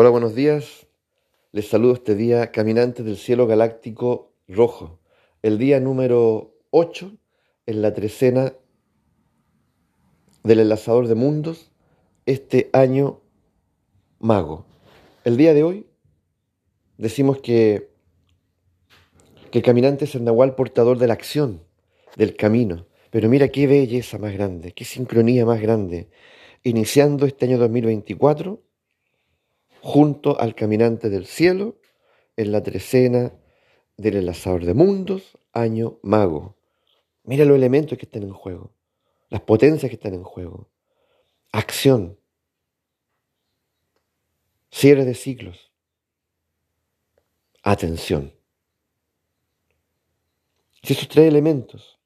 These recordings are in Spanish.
Hola, buenos días. Les saludo este día, caminantes del cielo galáctico rojo. El día número 8 en la trecena del enlazador de mundos, este año mago. El día de hoy decimos que, que el caminante es el nahual portador de la acción, del camino. Pero mira qué belleza más grande, qué sincronía más grande. Iniciando este año 2024 junto al caminante del cielo en la trecena del enlazador de mundos, año mago. Mira los elementos que están en juego, las potencias que están en juego. Acción, cierre de ciclos, atención. Si esos tres elementos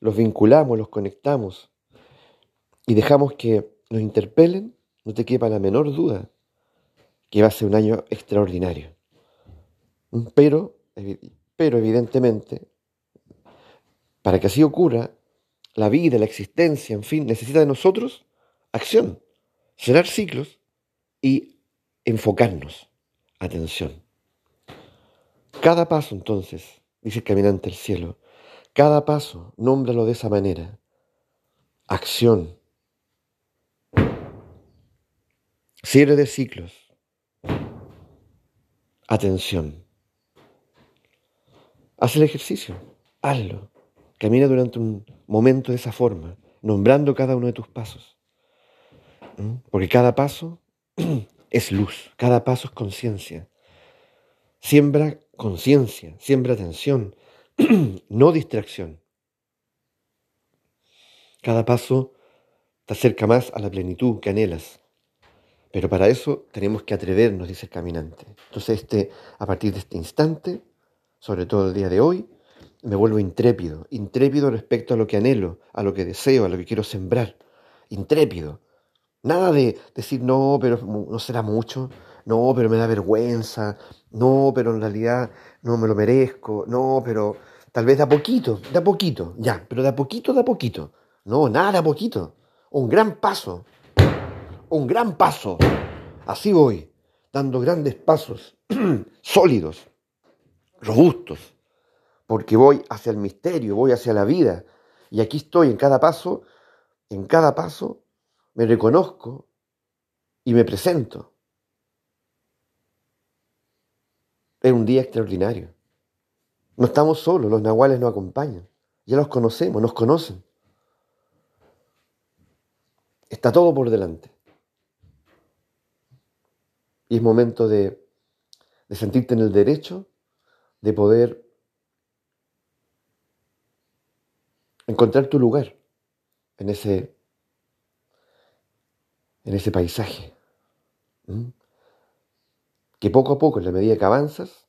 los vinculamos, los conectamos y dejamos que nos interpelen, no te quepa la menor duda que va a ser un año extraordinario. Pero, pero evidentemente, para que así ocurra, la vida, la existencia, en fin, necesita de nosotros acción, cerrar ciclos y enfocarnos. Atención. Cada paso entonces, dice el caminante del cielo, cada paso, nómbralo de esa manera. Acción. Cierre de ciclos atención. Haz el ejercicio, hazlo. Camina durante un momento de esa forma, nombrando cada uno de tus pasos. ¿Mm? Porque cada paso es luz, cada paso es conciencia. Siembra conciencia, siembra atención, no distracción. Cada paso te acerca más a la plenitud que anhelas. Pero para eso tenemos que atrevernos, dice el caminante. Entonces, este, a partir de este instante, sobre todo el día de hoy, me vuelvo intrépido, intrépido respecto a lo que anhelo, a lo que deseo, a lo que quiero sembrar. Intrépido. Nada de decir, no, pero no será mucho, no, pero me da vergüenza, no, pero en realidad no me lo merezco, no, pero tal vez da poquito, da poquito, ya, pero da poquito, da poquito. No, nada, da poquito. Un gran paso, un gran paso. Así voy, dando grandes pasos, sólidos, robustos, porque voy hacia el misterio, voy hacia la vida. Y aquí estoy en cada paso, en cada paso me reconozco y me presento. Es un día extraordinario. No estamos solos, los nahuales nos acompañan. Ya los conocemos, nos conocen. Está todo por delante. Y es momento de, sentirte en el derecho de poder encontrar tu lugar en ese, en ese paisaje. Que poco a poco, en la medida que avanzas,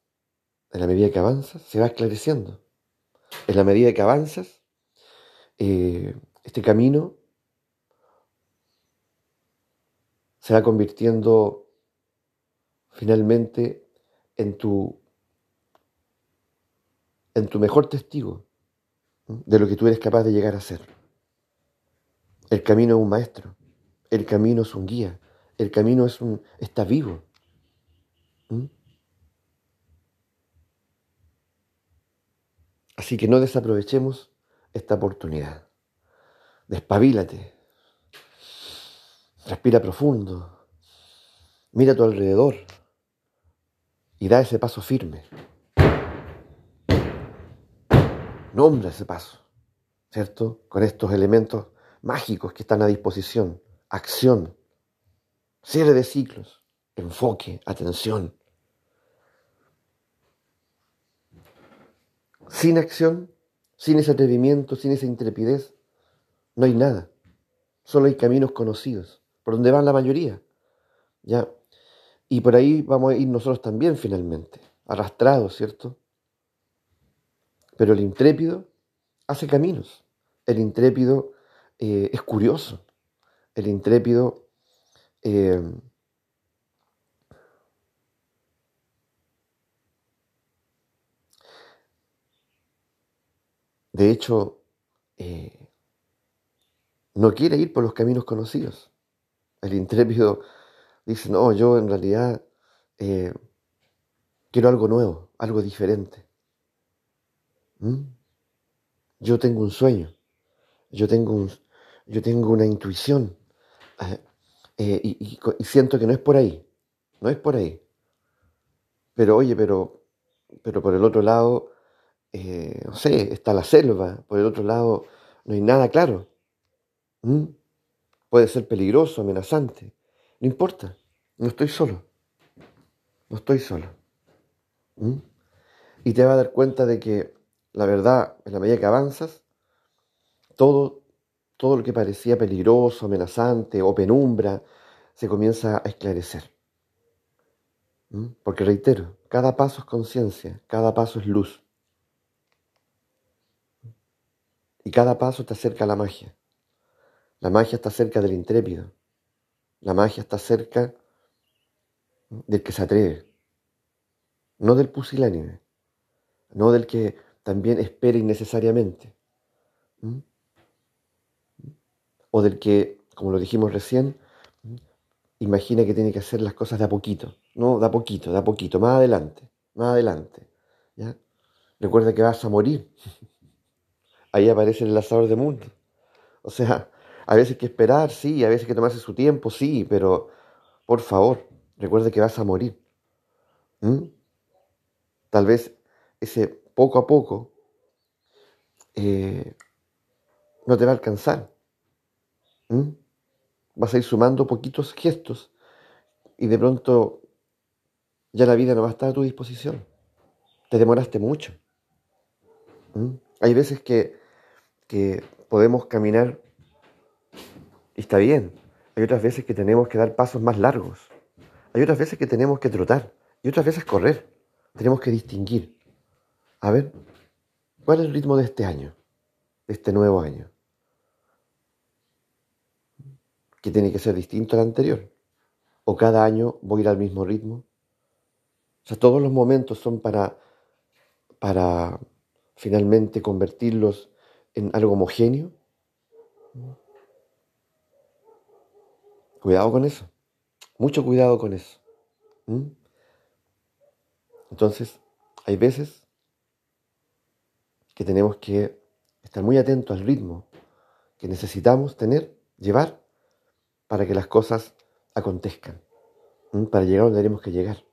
en la medida que avanzas, se va esclareciendo. En la medida que avanzas, eh, este camino se va convirtiendo finalmente en tu, en tu mejor testigo de lo que tú eres capaz de llegar a ser. El camino es un maestro, el camino es un guía, el camino es un, está vivo. Así que no desaprovechemos esta oportunidad. Despabilate. Respira profundo. Mira a tu alrededor y da ese paso firme. Nombra ese paso, ¿cierto? Con estos elementos mágicos que están a disposición. Acción, cierre de ciclos, enfoque, atención. Sin acción, sin ese atrevimiento, sin esa intrepidez, no hay nada. Solo hay caminos conocidos, por donde van la mayoría. Ya, y por ahí vamos a ir nosotros también finalmente, arrastrados, ¿cierto? Pero el intrépido hace caminos. El intrépido eh, es curioso. El intrépido eh, de hecho eh, no quiere ir por los caminos conocidos. El intrépido dice, no, yo en realidad eh, quiero algo nuevo, algo diferente. ¿Mm? Yo tengo un sueño, yo tengo, un, yo tengo una intuición eh, eh, y, siento que no es por ahí, no es por ahí. Pero oye, pero, pero por el otro lado, no sé, está la selva, por el otro lado no hay nada claro. ¿Mm? Puede ser peligroso, amenazante. No importa, no estoy solo. No estoy solo. Y te vas a dar cuenta de que la verdad, en la medida que avanzas, todo, todo lo que parecía peligroso, amenazante o penumbra, se comienza a esclarecer. Porque reitero, cada paso es conciencia, cada paso es luz. Y cada paso te acerca a la magia. La magia está cerca del intrépido. La magia está cerca del que se atreve. No del pusilánime. No del que también espera innecesariamente. O del que, como lo dijimos recién, imagina que tiene que hacer las cosas de a poquito. No, de a poquito, de a poquito, más adelante, más adelante. ¿ya? Recuerda que vas a morir. Ahí aparece el lanzador de mundo. O sea, a veces hay que esperar, sí, a veces hay que tomarse su tiempo, sí, pero por favor, recuerde que vas a morir. Tal vez ese poco a poco eh, no te va a alcanzar. Vas a ir sumando poquitos gestos y de pronto ya la vida no va a estar a tu disposición. Te demoraste mucho. Hay veces que, que podemos caminar y está bien. Hay otras veces que tenemos que dar pasos más largos. Hay otras veces que tenemos que trotar. Y otras veces correr. Tenemos que distinguir. A ver, ¿cuál es el ritmo de este año? De este nuevo año. ¿Que tiene que ser distinto al anterior? ¿O cada año voy a ir al mismo ritmo? O sea, todos los momentos son para, para finalmente convertirlos en algo homogéneo. Cuidado con eso. Mucho cuidado con eso. ¿Mm? Entonces, hay veces que tenemos que estar muy atentos al ritmo que necesitamos tener, llevar, para que las cosas acontezcan. ¿Mm? Para llegar donde tenemos que llegar.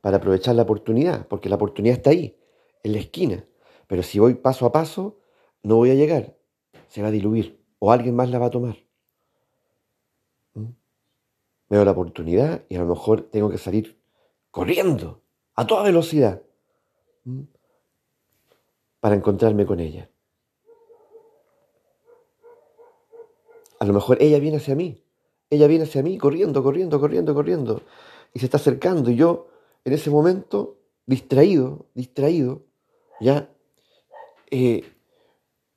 Para aprovechar la oportunidad, porque la oportunidad está ahí, en la esquina. Pero si voy paso a paso, no voy a llegar. Se va a diluir o alguien más la va a tomar veo la oportunidad y a lo mejor tengo que salir corriendo a toda velocidad para encontrarme con ella. A lo mejor ella viene hacia mí, ella viene hacia mí corriendo, corriendo, corriendo, corriendo y se está acercando y yo en ese momento distraído, distraído, ya, eh,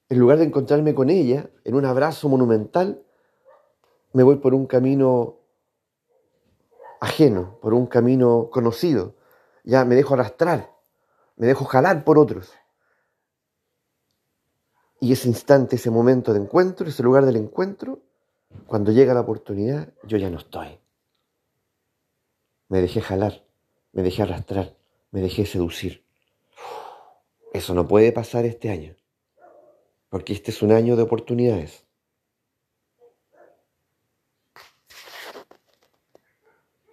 en lugar de encontrarme con ella en un abrazo monumental, me voy por un camino ajeno, por un camino conocido. Ya me dejo arrastrar, me dejo jalar por otros. Y ese instante, ese momento de encuentro, ese lugar del encuentro, cuando llega la oportunidad, yo ya no estoy. Me dejé jalar, me dejé arrastrar, me dejé seducir. Eso no puede pasar este año, porque este es un año de oportunidades.